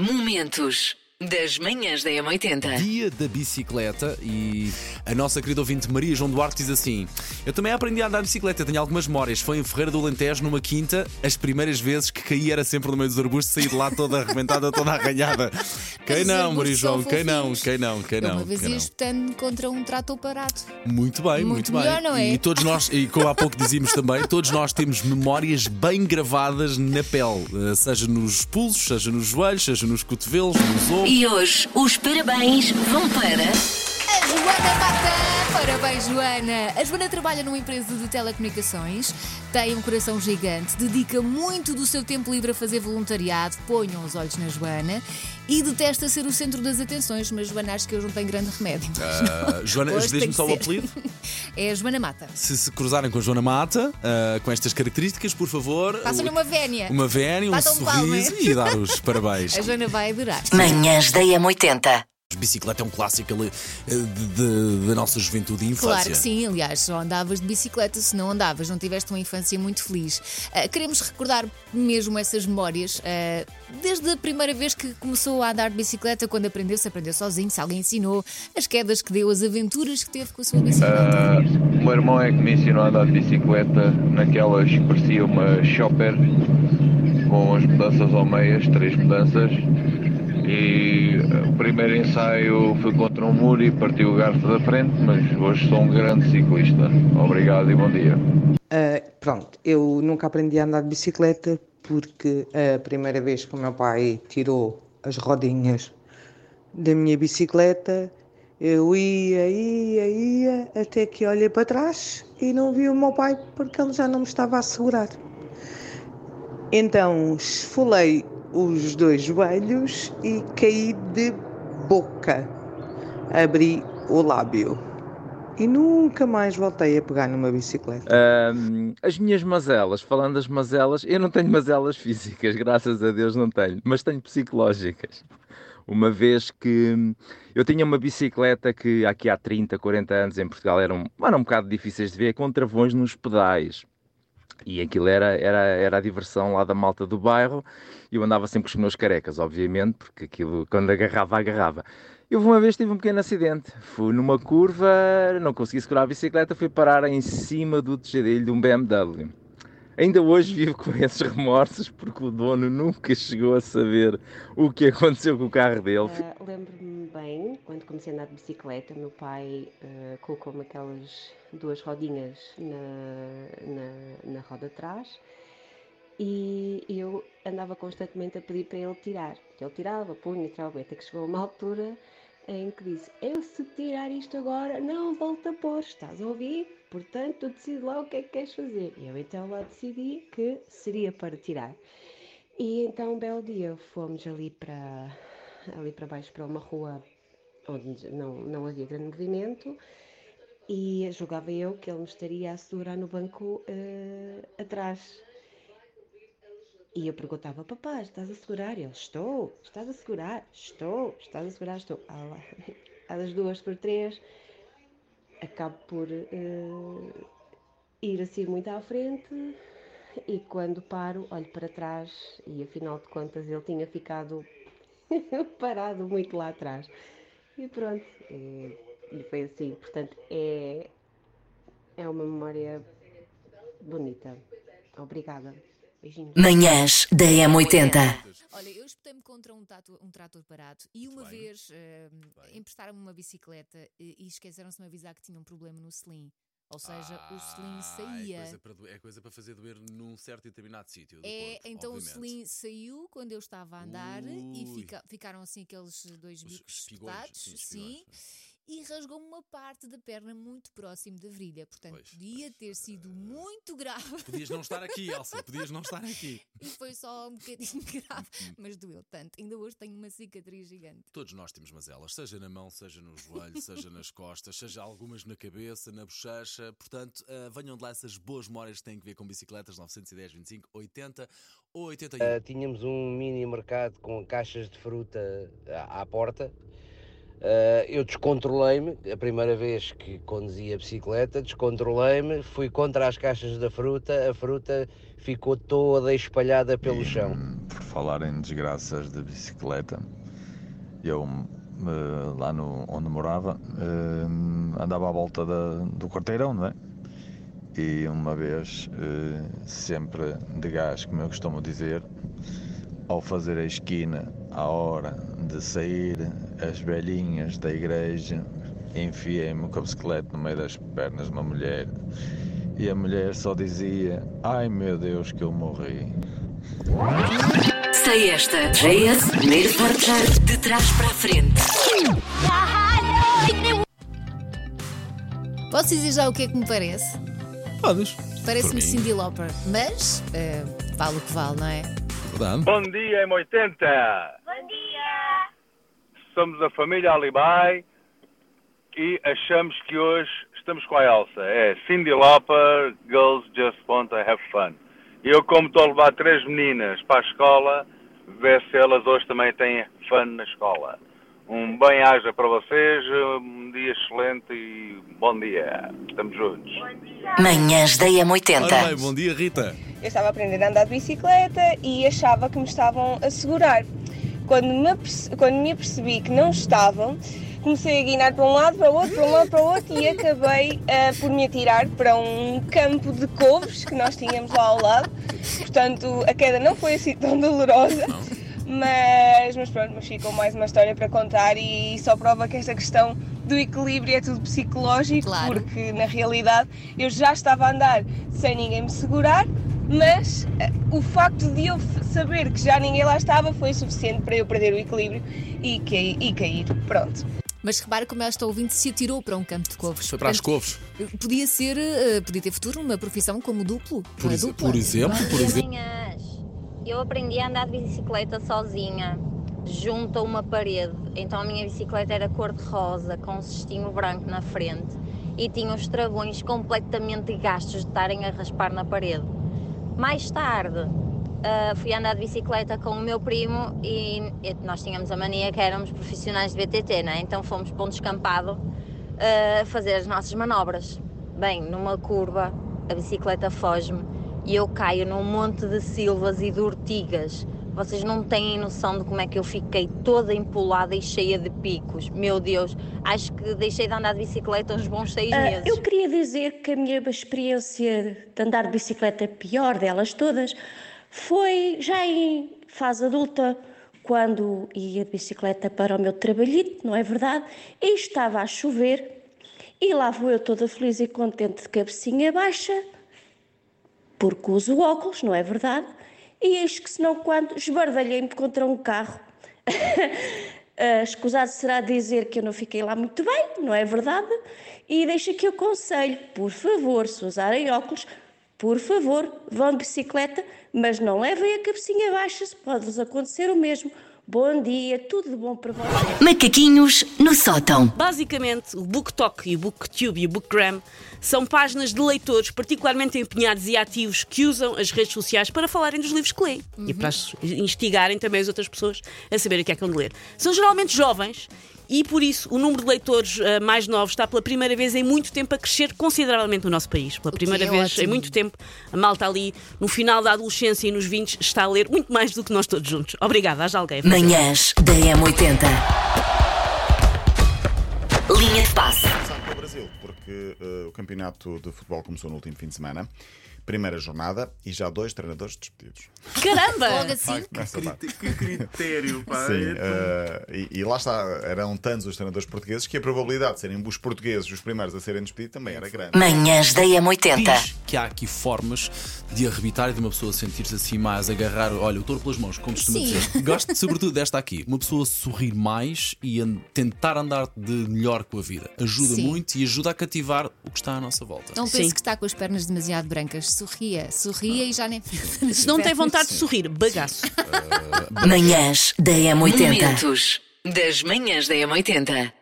Momentos das manhãs da M80. Dia da bicicleta e a nossa querida ouvinte Maria João Duarte diz assim: Eu também aprendi a andar de bicicleta, tenho algumas memórias. Foi em Ferreira do Alentejo, numa quinta, as primeiras vezes que caí era sempre no meio dos arbustos, saí de lá toda arrebentada, toda arranhada. Quem não, Maria João? Quem não? Quem não? Quem não? uma vez ia espetando contra um trator parado. Muito bem, muito, Muito bem. melhor, não é? E todos nós, e como há pouco dizíamos também, todos nós temos memórias bem gravadas na pele, eh, seja nos pulsos, seja nos joelhos, seja nos cotovelos, nos ombros. E hoje os parabéns vão para. A Joana Mata! Parabéns, Joana! A Joana trabalha numa empresa de telecomunicações, tem um coração gigante, dedica muito do seu tempo livre a fazer voluntariado, ponham os olhos na Joana, e detesta ser o centro das atenções, mas Joana acho que hoje não tem grande remédio. Ah, Joana, diz-me só o apelido. É a Joana Mata. Se se cruzarem com a Joana Mata, ah, com estas características, por favor. Façam-lhe uma vénia. Uma vénia, um Batam sorriso palmas. e dar os parabéns. A Joana vai adorar. Manhãs da M80. Bicicleta é um clássico ali, eh, da nossa juventude e infância. Claro que sim, aliás, só andavas de bicicleta se não andavas, não tiveste uma infância muito feliz. Ah, queremos recordar mesmo essas memórias, ah, desde a primeira vez que começou a andar de bicicleta, quando aprendeu, se aprendeu sozinho, se alguém ensinou, as quedas que deu, as aventuras que teve com a sua bicicleta. Ah, o meu irmão é que me ensinou a andar de bicicleta naquelas que parecia uma shopper com as mudanças ao meias, três mudanças. E ah, o primeiro ensaio foi contra um muro e partiu o garfo da frente, mas hoje sou um grande ciclista. Obrigado e bom dia. Ah, pronto, eu nunca aprendi a andar de bicicleta porque a primeira vez que o meu pai tirou as rodinhas da minha bicicleta, eu ia, ia, ia, até que olhei para trás e não vi o meu pai porque ele já não me estava a segurar. Então esfolei os dois joelhos e caí de boca. Abri o lábio. E nunca mais voltei a pegar numa bicicleta. Ahm, as minhas mazelas, falando das mazelas, eu não tenho mazelas físicas, graças a Deus não tenho, mas tenho psicológicas. Uma vez que eu tinha uma bicicleta que aqui há 30, 40 anos em Portugal eram, eram um bocado difíceis de ver, com travões nos pedais. E aquilo era, era, era a diversão lá da malta do bairro. E eu andava sempre com os meus carecas, obviamente, porque aquilo, quando agarrava, agarrava. Eu uma vez tive um pequeno acidente. Fui numa curva, não consegui segurar a bicicleta, fui parar em cima do tejadilho de um BMW. Ainda hoje vivo com esses remorsos porque o dono nunca chegou a saber o que aconteceu com o carro dele. Ah, Lembro-me bem, quando comecei a andar de bicicleta, meu pai ah, colocou-me aquelas duas rodinhas na, na, na roda trás e eu andava constantemente a pedir para ele tirar. Ele tirava, punha, tirava, até que chegou a uma altura em que disse: Eu se tirar isto agora, não volto a pôr, estás a ouvir? Portanto, decide lá o que é que queres fazer. Eu então lá decidi que seria para tirar. E então, um belo dia, fomos ali para, ali para baixo, para uma rua onde não, não havia grande movimento e julgava eu que ele me estaria a segurar no banco eh, atrás. E eu perguntava, papá, estás a segurar? Ele, estou, estás a segurar? Estou, estás a segurar? Estou. Das duas por três, acabo por eh, ir assim muito à frente e quando paro, olho para trás e afinal de contas ele tinha ficado parado muito lá atrás. E pronto, e, e foi assim. Portanto, é, é uma memória bonita. Obrigada. Beijinhos. Manhãs da M80. Olha, eu espetei-me contra um, tatu- um trator parado e uma bem. vez eh, emprestaram-me uma bicicleta e, e esqueceram-se de me avisar que tinha um problema no selim. Ou seja, o selim Ah, saía. É coisa, para, é coisa para fazer doer num certo e determinado sítio. É, corpo, então obviamente. o selim saiu quando eu estava a andar e Ui. fica- ficaram assim aqueles dois Os bicos espetados, sim, sim. E rasgou-me uma parte da perna muito próximo da virilha. Portanto, Pois, podia pois, ter sido muito grave Podias não estar aqui, Elsa, podias não estar aqui. e foi só um bocadinho grave, mas doeu tanto. Ainda hoje tenho uma cicatriz gigante. Todos nós temos mazelas, seja na mão, seja no joelho, seja nas costas, seja algumas na cabeça, na bochecha. Portanto, ah, venham de lá essas boas memórias que têm que ver com bicicletas 910, 25, 80 ou 81. Uh, tínhamos um mini mercado com caixas de fruta à, à porta. Uh, eu descontrolei-me, a primeira vez que conduzia a bicicleta, descontrolei-me, fui contra as caixas da fruta, a fruta ficou toda espalhada pelo chão. falar em desgraças de bicicleta, eu eh, lá no, onde morava eh, andava à volta da- do quarteirão, não é? E uma vez, sempre de gás, como eu costumo dizer, ao fazer a esquina à hora de sair, as velhinhas da igreja, enfiei-me com a bicicleta no meio das pernas de uma mulher e a mulher só dizia: Ai meu Deus, que eu morri. Sei esta. JS, primeiro portar de trás para a frente. Posso dizer já o que é que me parece? Podes. Parece-me. Cindy Lauper, mas eh, vale o que vale, não é? Verdade. Bom dia, M80. Bom dia. Somos a família Alibai e achamos que hoje estamos com a Elsa. É Cindy Lauper, Girls Just Want to Have Fun. E eu, como estou a levar três meninas para a escola, ver se elas hoje também têm fun na escola. Um bem-aja para vocês, um dia excelente e bom dia. Estamos juntos. Manhãs da Ora bem, M80. bom dia, Rita. Eu estava a aprender a andar de bicicleta e achava que me estavam a segurar. Quando me, quando me apercebi que não estavam, comecei a guinar para um lado, para o outro, para um lado, para o outro e acabei ah, por me atirar para um campo de couves que nós tínhamos lá ao lado. Portanto, a queda não foi assim tão dolorosa. Mas, mas pronto, mas ficou mais uma história para contar e só prova que esta questão do equilíbrio é tudo psicológico, Claro. porque na realidade eu já estava a andar sem ninguém me segurar, mas eh, o facto de eu saber que já ninguém lá estava foi suficiente para eu perder o equilíbrio e, cair. E cair. Pronto. Mas repara como esta ouvinte se atirou para um campo de couves. Foi para as couves. Podia ser, eh, podia ter futuro numa profissão como duplo. Por, é exe- dupla. por exemplo, por exemplo. Eu aprendi a andar de bicicleta sozinha, junto a uma parede. Então a minha bicicleta era cor-de-rosa, com um cestinho branco na frente e tinha os travões completamente gastos de estarem a raspar na parede. Mais tarde, ah, fui andar de bicicleta com o meu primo e, e nós tínhamos a mania que éramos profissionais de BTT, né? então fomos para um descampado ah, fazer as nossas manobras. Bem, numa curva, a bicicleta foge-me e eu caio num monte de silvas e de ortigas. Vocês não têm noção de como é que eu fiquei toda empolada e cheia de picos. Meu Deus, acho que deixei de andar de bicicleta uns bons seis Ah, meses. eu queria dizer que a minha experiência de andar de bicicleta, a pior delas todas, foi já em fase adulta, quando ia de bicicleta para o meu trabalhito, não é verdade? E estava a chover, e lá vou eu toda feliz e contente de cabecinha baixa, porque uso óculos, não é verdade? E eis que se não quando esbardalhei-me contra um carro. Ah, escusado será dizer que eu não fiquei lá muito bem, não é verdade? E deixa que eu aconselho, por favor, se usarem óculos, por favor, vão de bicicleta, mas não levem a cabecinha baixa, se pode-vos acontecer o mesmo. Bom dia, tudo de bom para vocês. Macaquinhos no sótão. Basicamente, o BookTok e o BookTube e o BookGram são páginas de leitores particularmente empenhados e ativos que usam as redes sociais para falarem dos livros que leem e para as- instigarem também as outras pessoas a saberem o que é que de ler. São geralmente jovens e, por isso, o número de leitores ah, mais novos está pela primeira vez em muito tempo a crescer consideravelmente no nosso país. Pela primeira é vez ótimo. em muito tempo, a malta ali, no final da adolescência e nos 20, está a ler muito mais do que nós todos juntos. Obrigada, haja alguém. Manhãs da M80. Linha de passe. Começar com o Brasil, porque eh, o campeonato de futebol começou no último fim de semana. Primeira jornada e já dois treinadores despedidos. Caramba! Logo assim. Nessa parte. Que critério, pá. Sim, eh, e, e lá está, eram tantos os treinadores portugueses que a probabilidade de serem os portugueses os primeiros a serem despedidos também era grande. Manhãs da M80. Diz que há aqui formas de arrebitar e de uma pessoa sentir-se assim mais, agarrar, olha, o touro pelas mãos, como costuma Sim. dizer. Gosto sobretudo desta aqui. Uma pessoa sorrir mais e an- tentar andar de melhor com a vida. Ajuda Sim. muito e ajuda a cativar o que está à nossa volta. Não pense Sim. que está com as pernas demasiado brancas. Sorria, sorria e já nem Se não tem vontade de sorrir, bagaço. Manhãs da M80. Momentos das manhãs da M80.